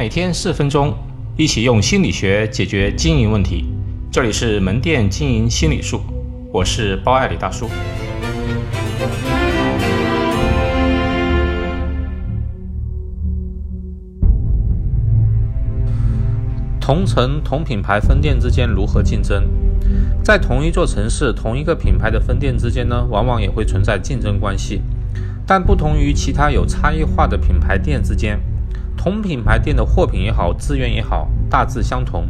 每天四分钟，一起用心理学解决经营问题。这里是门店经营心理术，我是包爱李大叔。同城同品牌分店之间如何竞争？在同一座城市，同一个品牌的分店之间呢，往往也会存在竞争关系。但不同于其他有差异化的品牌店之间，同品牌店的货品也好，资源也好，大致相同。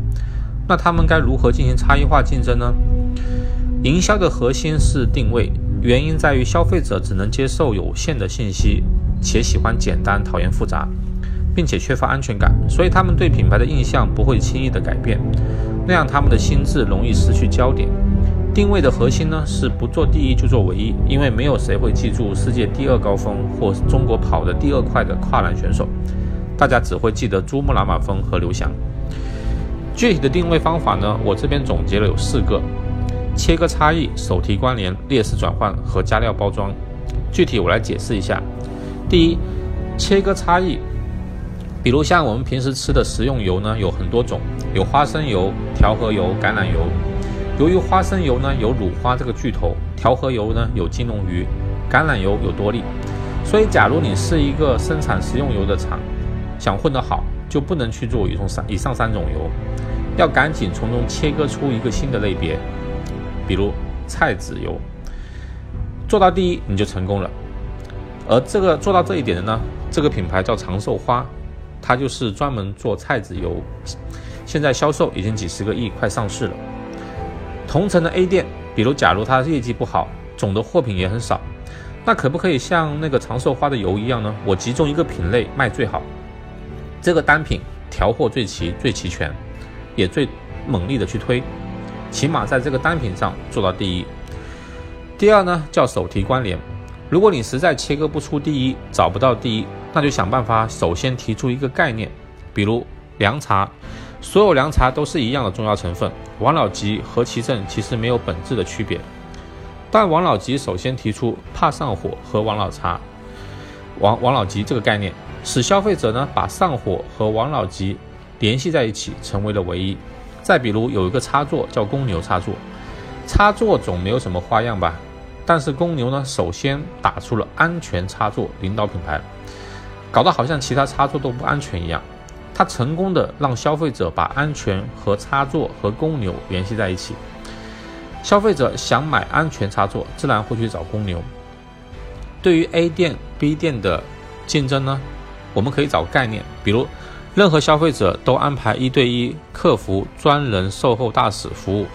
那他们该如何进行差异化竞争呢？营销的核心是定位，原因在于消费者只能接受有限的信息，且喜欢简单，讨厌复杂。并且缺乏安全感，所以他们对品牌的印象不会轻易的改变，那样他们的心智容易失去焦点。定位的核心呢是不做第一就做唯一，因为没有谁会记住世界第二高峰或中国跑的第二快的跨栏选手，大家只会记得珠穆朗玛峰和刘翔。具体的定位方法呢，我这边总结了有四个：切割差异、手提关联、劣势转换和加料包装。具体我来解释一下。第一，切割差异。比如像我们平时吃的食用油呢，有很多种，有花生油、调和油、橄榄油。由于花生油呢有乳花这个巨头，调和油呢有金龙鱼，橄榄油有多利，所以假如你是一个生产食用油的厂，想混得好，就不能去做以上三以上三种油，要赶紧从中切割出一个新的类别，比如菜籽油，做到第一你就成功了。而这个做到这一点的呢，这个品牌叫长寿花。它就是专门做菜籽油，现在销售已经几十个亿，快上市了。同城的 A 店，比如假如它业绩不好，总的货品也很少，那可不可以像那个长寿花的油一样呢？我集中一个品类卖最好，这个单品调货最齐、最齐全，也最猛力的去推，起码在这个单品上做到第一。第二呢，叫手提关联。如果你实在切割不出第一，找不到第一，那就想办法首先提出一个概念，比如凉茶，所有凉茶都是一样的中药成分，王老吉和其正其实没有本质的区别。但王老吉首先提出怕上火和王老茶，王王老吉这个概念，使消费者呢把上火和王老吉联系在一起，成为了唯一。再比如有一个插座叫公牛插座，插座总没有什么花样吧？但是公牛呢，首先打出了安全插座领导品牌，搞得好像其他插座都不安全一样。它成功的让消费者把安全和插座和公牛联系在一起。消费者想买安全插座，自然会去找公牛。对于 A 店、B 店的竞争呢，我们可以找概念，比如任何消费者都安排一对一客服专人售后大使服务，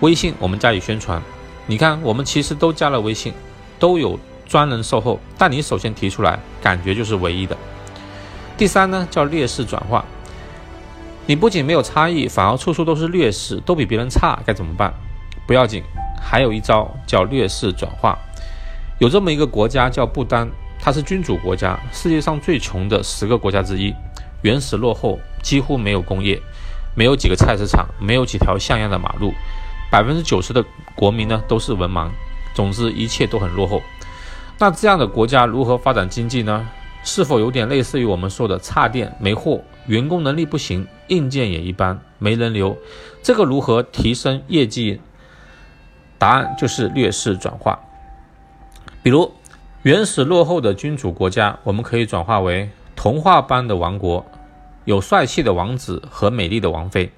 微信我们加以宣传。你看，我们其实都加了微信，都有专人售后，但你首先提出来，感觉就是唯一的。第三呢，叫劣势转化。你不仅没有差异，反而处处都是劣势，都比别人差，该怎么办？不要紧，还有一招叫劣势转化。有这么一个国家叫不丹，它是君主国家，世界上最穷的十个国家之一，原始落后，几乎没有工业，没有几个菜市场，没有几条像样的马路。百分之九十的国民呢都是文盲，总之一切都很落后。那这样的国家如何发展经济呢？是否有点类似于我们说的差电没货，员工能力不行，硬件也一般，没人流？这个如何提升业绩？答案就是劣势转化。比如原始落后的君主国家，我们可以转化为童话般的王国，有帅气的王子和美丽的王妃。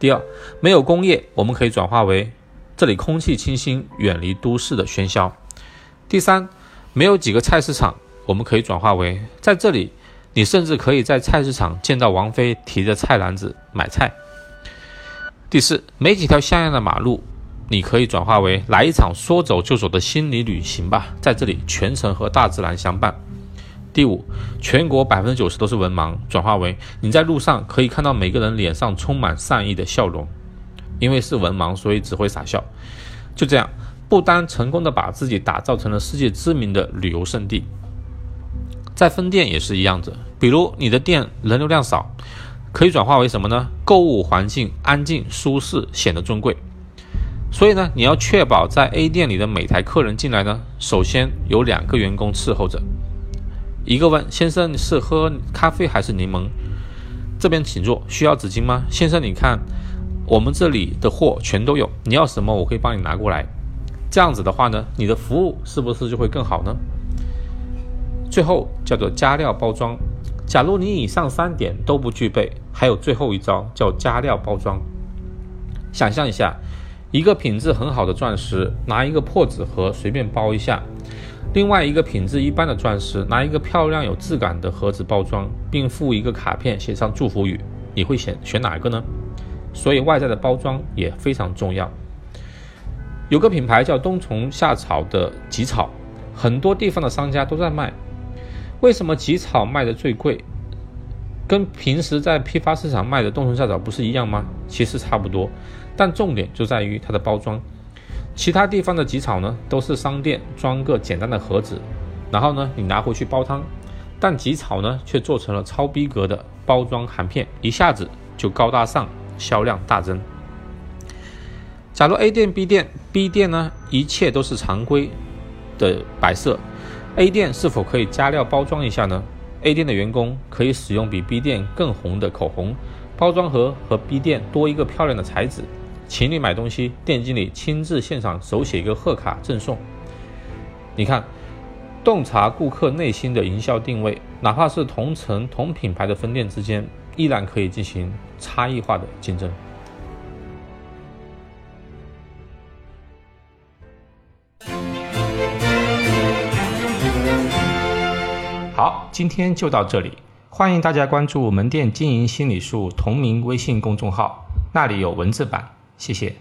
第二，没有工业，我们可以转化为这里空气清新，远离都市的喧嚣。第三，没有几个菜市场，我们可以转化为在这里，你甚至可以在菜市场见到王菲提着菜篮子买菜。第四，没几条像样的马路，你可以转化为来一场说走就走的心理旅行吧，在这里全程和大自然相伴。第五，全国百分之九十都是文盲，转化为你在路上可以看到每个人脸上充满善意的笑容，因为是文盲，所以只会傻笑。就这样，不丹成功的把自己打造成了世界知名的旅游胜地。在分店也是一样子，比如你的店人流量少，可以转化为什么呢？购物环境安静舒适，显得尊贵。所以呢，你要确保在 A 店里的每台客人进来呢，首先有两个员工伺候着。一个问先生是喝咖啡还是柠檬？这边请坐，需要纸巾吗？先生，你看我们这里的货全都有，你要什么我可以帮你拿过来。这样子的话呢，你的服务是不是就会更好呢？最后叫做加料包装。假如你以上三点都不具备，还有最后一招叫加料包装。想象一下，一个品质很好的钻石，拿一个破纸盒随便包一下；另外一个品质一般的钻石，拿一个漂亮有质感的盒子包装，并附一个卡片，写上祝福语。你会选选哪一个呢？所以外在的包装也非常重要。有个品牌叫冬虫夏草的吉草，很多地方的商家都在卖。为什么吉草卖的最贵？跟平时在批发市场卖的冬虫夏草不是一样吗？其实差不多，但重点就在于它的包装。其他地方的吉草呢，都是商店装个简单的盒子，然后呢你拿回去煲汤，但吉草呢却做成了超逼格的包装含片，一下子就高大上，销量大增。假如 A 店、B 店，B 店呢，一切都是常规的摆设，A 店是否可以加料包装一下呢？A 店的员工可以使用比 B 店更红的口红，包装盒和 B 店多一个漂亮的彩纸。情侣买东西，店经理亲自现场手写一个贺卡赠送。你看，洞察顾客内心的营销定位，哪怕是同城同品牌的分店之间，依然可以进行差异化的竞争。好，今天就到这里。欢迎大家关注“门店经营心理术”同名微信公众号，那里有文字版。谢谢。